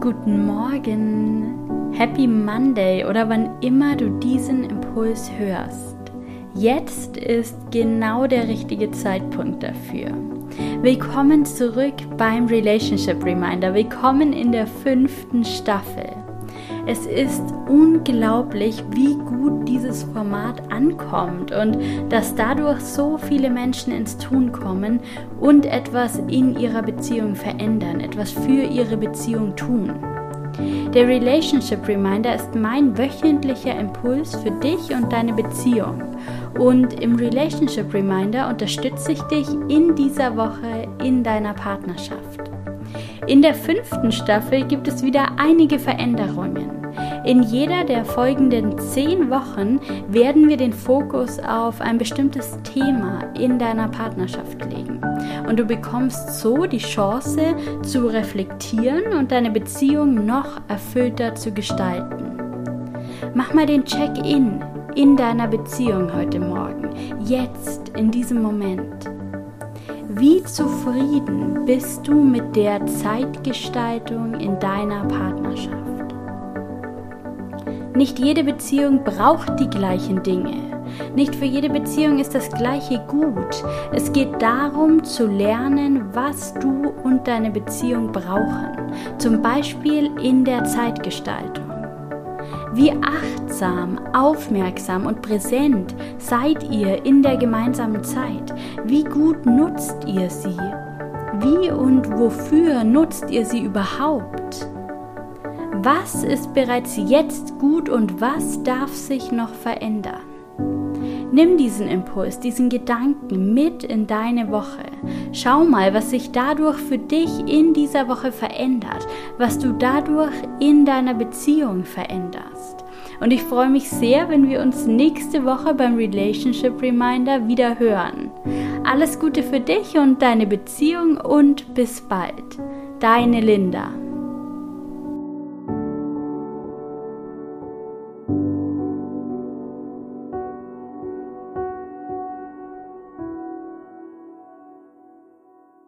Guten Morgen, Happy Monday oder wann immer du diesen Impuls hörst. Jetzt ist genau der richtige Zeitpunkt dafür. Willkommen zurück beim Relationship Reminder. Willkommen in der fünften Staffel. Es ist unglaublich, wie gut dieses Format ankommt und dass dadurch so viele Menschen ins Tun kommen und etwas in ihrer Beziehung verändern, etwas für ihre Beziehung tun. Der Relationship Reminder ist mein wöchentlicher Impuls für dich und deine Beziehung. Und im Relationship Reminder unterstütze ich dich in dieser Woche in deiner Partnerschaft. In der fünften Staffel gibt es wieder einige Veränderungen. In jeder der folgenden zehn Wochen werden wir den Fokus auf ein bestimmtes Thema in deiner Partnerschaft legen. Und du bekommst so die Chance zu reflektieren und deine Beziehung noch erfüllter zu gestalten. Mach mal den Check-in in deiner Beziehung heute Morgen, jetzt, in diesem Moment. Wie zufrieden bist du mit der Zeitgestaltung in deiner Partnerschaft? Nicht jede Beziehung braucht die gleichen Dinge. Nicht für jede Beziehung ist das gleiche gut. Es geht darum zu lernen, was du und deine Beziehung brauchen. Zum Beispiel in der Zeitgestaltung. Wie achtsam, aufmerksam und präsent seid ihr in der gemeinsamen Zeit? Wie gut nutzt ihr sie? Wie und wofür nutzt ihr sie überhaupt? Was ist bereits jetzt gut und was darf sich noch verändern? Nimm diesen Impuls, diesen Gedanken mit in deine Woche. Schau mal, was sich dadurch für dich in dieser Woche verändert, was du dadurch in deiner Beziehung veränderst. Und ich freue mich sehr, wenn wir uns nächste Woche beim Relationship Reminder wieder hören. Alles Gute für dich und deine Beziehung und bis bald. Deine Linda.